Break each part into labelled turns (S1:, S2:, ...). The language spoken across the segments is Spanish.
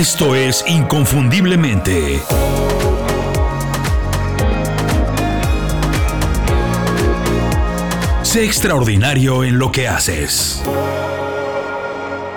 S1: Esto es Inconfundiblemente. Sé extraordinario en lo que haces.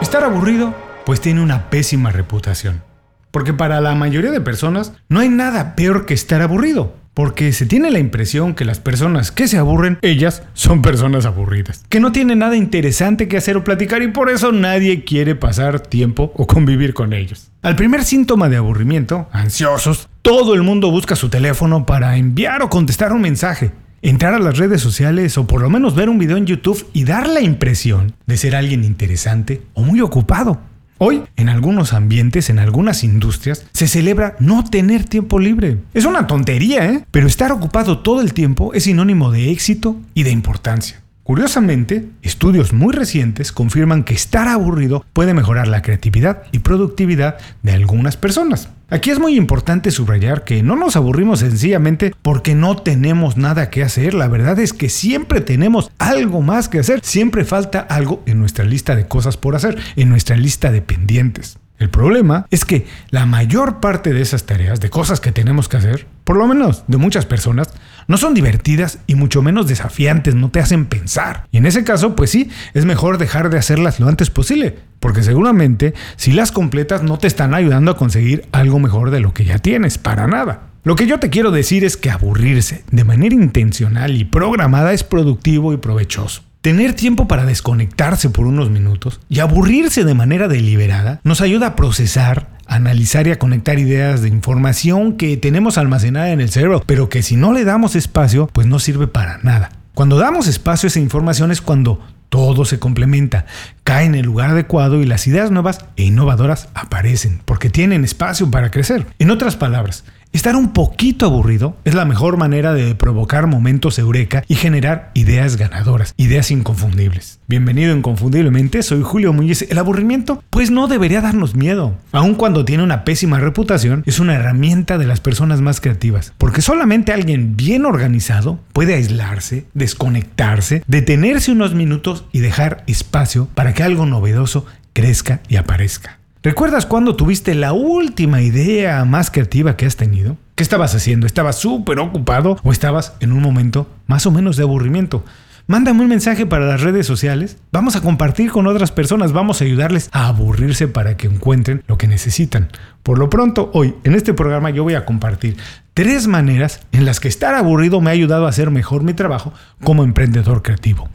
S2: Estar aburrido, pues tiene una pésima reputación. Porque para la mayoría de personas no hay nada peor que estar aburrido. Porque se tiene la impresión que las personas que se aburren, ellas son personas aburridas. Que no tienen nada interesante que hacer o platicar y por eso nadie quiere pasar tiempo o convivir con ellos. Al primer síntoma de aburrimiento, ansiosos, todo el mundo busca su teléfono para enviar o contestar un mensaje entrar a las redes sociales o por lo menos ver un video en YouTube y dar la impresión de ser alguien interesante o muy ocupado. Hoy, en algunos ambientes, en algunas industrias, se celebra no tener tiempo libre. Es una tontería, ¿eh? Pero estar ocupado todo el tiempo es sinónimo de éxito y de importancia. Curiosamente, estudios muy recientes confirman que estar aburrido puede mejorar la creatividad y productividad de algunas personas. Aquí es muy importante subrayar que no nos aburrimos sencillamente porque no tenemos nada que hacer. La verdad es que siempre tenemos algo más que hacer. Siempre falta algo en nuestra lista de cosas por hacer, en nuestra lista de pendientes. El problema es que la mayor parte de esas tareas, de cosas que tenemos que hacer, por lo menos de muchas personas, no son divertidas y mucho menos desafiantes, no te hacen pensar. Y en ese caso, pues sí, es mejor dejar de hacerlas lo antes posible, porque seguramente si las completas no te están ayudando a conseguir algo mejor de lo que ya tienes, para nada. Lo que yo te quiero decir es que aburrirse de manera intencional y programada es productivo y provechoso. Tener tiempo para desconectarse por unos minutos y aburrirse de manera deliberada nos ayuda a procesar, analizar y a conectar ideas de información que tenemos almacenada en el cerebro, pero que si no le damos espacio, pues no sirve para nada. Cuando damos espacio a esa información es cuando todo se complementa, cae en el lugar adecuado y las ideas nuevas e innovadoras aparecen, porque tienen espacio para crecer. En otras palabras, Estar un poquito aburrido es la mejor manera de provocar momentos eureka y generar ideas ganadoras, ideas inconfundibles. Bienvenido inconfundiblemente, soy Julio Muñiz. El aburrimiento pues no debería darnos miedo. Aun cuando tiene una pésima reputación, es una herramienta de las personas más creativas, porque solamente alguien bien organizado puede aislarse, desconectarse, detenerse unos minutos y dejar espacio para que algo novedoso crezca y aparezca. ¿Recuerdas cuando tuviste la última idea más creativa que has tenido? ¿Qué estabas haciendo? ¿Estabas súper ocupado o estabas en un momento más o menos de aburrimiento? Mándame un mensaje para las redes sociales. Vamos a compartir con otras personas, vamos a ayudarles a aburrirse para que encuentren lo que necesitan. Por lo pronto, hoy en este programa yo voy a compartir tres maneras en las que estar aburrido me ha ayudado a hacer mejor mi trabajo como emprendedor creativo.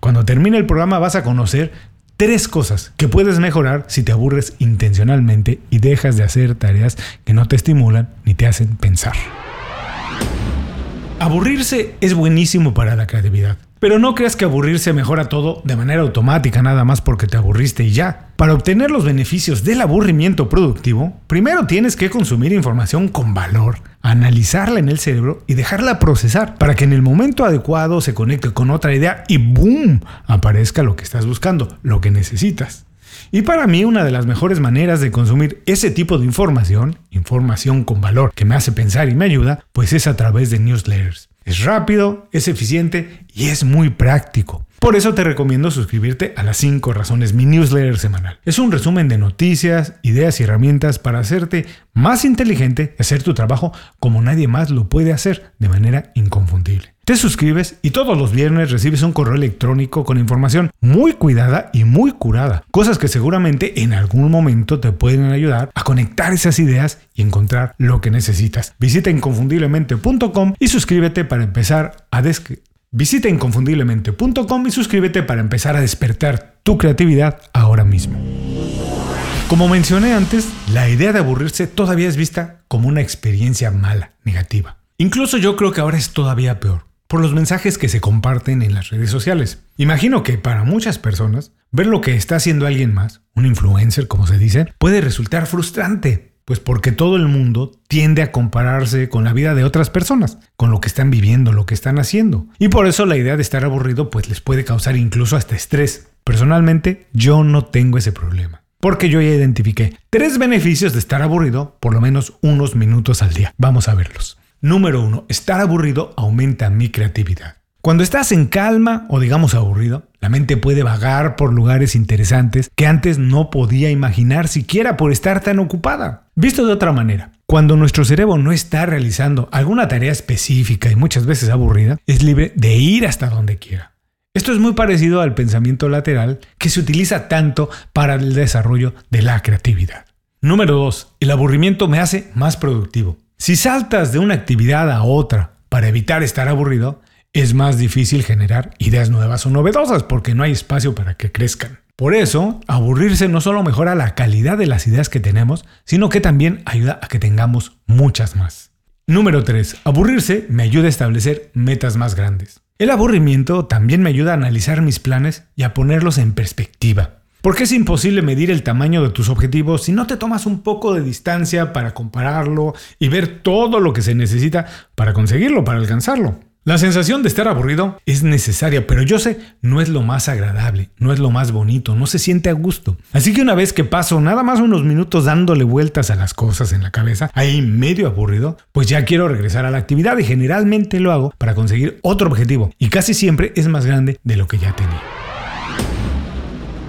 S2: Cuando termine el programa vas a conocer Tres cosas que puedes mejorar si te aburres intencionalmente y dejas de hacer tareas que no te estimulan ni te hacen pensar. Aburrirse es buenísimo para la creatividad. Pero no creas que aburrirse mejora todo de manera automática nada más porque te aburriste y ya. Para obtener los beneficios del aburrimiento productivo, primero tienes que consumir información con valor, analizarla en el cerebro y dejarla procesar para que en el momento adecuado se conecte con otra idea y ¡boom! aparezca lo que estás buscando, lo que necesitas. Y para mí una de las mejores maneras de consumir ese tipo de información, información con valor que me hace pensar y me ayuda, pues es a través de newsletters. Es rápido, es eficiente y es muy práctico. Por eso te recomiendo suscribirte a las 5 razones, mi newsletter semanal. Es un resumen de noticias, ideas y herramientas para hacerte más inteligente y hacer tu trabajo como nadie más lo puede hacer de manera inconfundible. Te suscribes y todos los viernes recibes un correo electrónico con información muy cuidada y muy curada. Cosas que seguramente en algún momento te pueden ayudar a conectar esas ideas y encontrar lo que necesitas. Visita inconfundiblemente.com y suscríbete para empezar a Visita inconfundiblemente.com y suscríbete para empezar a despertar tu creatividad ahora mismo. Como mencioné antes, la idea de aburrirse todavía es vista como una experiencia mala, negativa. Incluso yo creo que ahora es todavía peor por los mensajes que se comparten en las redes sociales. Imagino que para muchas personas, ver lo que está haciendo alguien más, un influencer como se dice, puede resultar frustrante, pues porque todo el mundo tiende a compararse con la vida de otras personas, con lo que están viviendo, lo que están haciendo. Y por eso la idea de estar aburrido pues les puede causar incluso hasta estrés. Personalmente yo no tengo ese problema. Porque yo ya identifiqué tres beneficios de estar aburrido por lo menos unos minutos al día. Vamos a verlos. Número 1. Estar aburrido aumenta mi creatividad. Cuando estás en calma o digamos aburrido, La mente puede vagar por lugares interesantes que antes no podía imaginar siquiera por estar tan ocupada. Visto de otra manera, cuando nuestro cerebro no está realizando alguna tarea específica y muchas veces aburrida, es libre de ir hasta donde quiera. Esto es muy parecido al pensamiento lateral que se utiliza tanto para el desarrollo de la creatividad. Número 2. El aburrimiento me hace más productivo. Si saltas de una actividad a otra para evitar estar aburrido, es más difícil generar ideas nuevas o novedosas porque no hay espacio para que crezcan. Por eso, aburrirse no solo mejora la calidad de las ideas que tenemos, sino que también ayuda a que tengamos muchas más. Número 3. Aburrirse me ayuda a establecer metas más grandes. El aburrimiento también me ayuda a analizar mis planes y a ponerlos en perspectiva. Porque es imposible medir el tamaño de tus objetivos si no te tomas un poco de distancia para compararlo y ver todo lo que se necesita para conseguirlo, para alcanzarlo. La sensación de estar aburrido es necesaria, pero yo sé, no es lo más agradable, no es lo más bonito, no se siente a gusto. Así que una vez que paso nada más unos minutos dándole vueltas a las cosas en la cabeza, ahí medio aburrido, pues ya quiero regresar a la actividad y generalmente lo hago para conseguir otro objetivo y casi siempre es más grande de lo que ya tenía.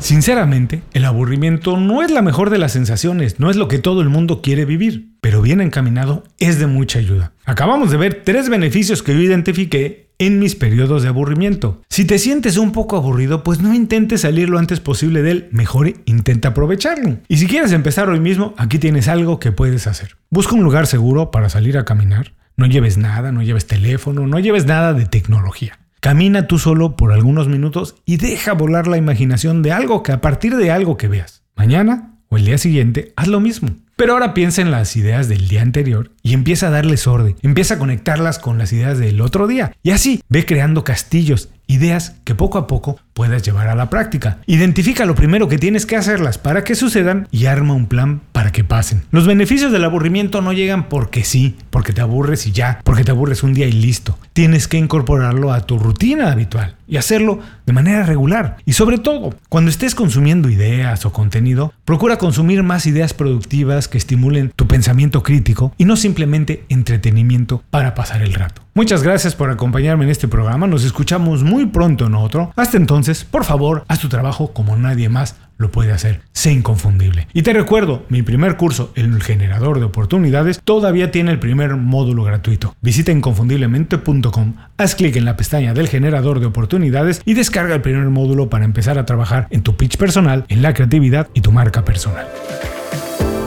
S2: Sinceramente, el aburrimiento no es la mejor de las sensaciones, no es lo que todo el mundo quiere vivir, pero bien encaminado es de mucha ayuda. Acabamos de ver tres beneficios que yo identifiqué en mis periodos de aburrimiento. Si te sientes un poco aburrido, pues no intentes salir lo antes posible de él, mejor intenta aprovecharlo. Y si quieres empezar hoy mismo, aquí tienes algo que puedes hacer. Busca un lugar seguro para salir a caminar. No lleves nada, no lleves teléfono, no lleves nada de tecnología. Camina tú solo por algunos minutos y deja volar la imaginación de algo que a partir de algo que veas. Mañana o el día siguiente, haz lo mismo. Pero ahora piensa en las ideas del día anterior y empieza a darles orden, empieza a conectarlas con las ideas del otro día. Y así ve creando castillos, ideas que poco a poco puedas llevar a la práctica. Identifica lo primero que tienes que hacerlas para que sucedan y arma un plan para que pasen. Los beneficios del aburrimiento no llegan porque sí, porque te aburres y ya, porque te aburres un día y listo. Tienes que incorporarlo a tu rutina habitual y hacerlo de manera regular. Y sobre todo, cuando estés consumiendo ideas o contenido, procura consumir más ideas productivas que estimulen tu pensamiento crítico y no simplemente entretenimiento para pasar el rato. Muchas gracias por acompañarme en este programa. Nos escuchamos muy pronto en otro. Hasta entonces, por favor, haz tu trabajo como nadie más lo puede hacer. Sé inconfundible. Y te recuerdo, mi primer curso, el generador de oportunidades, todavía tiene el primer módulo gratuito. Visita inconfundiblemente.com, haz clic en la pestaña del generador de oportunidades y descarga el primer módulo para empezar a trabajar en tu pitch personal, en la creatividad y tu marca personal.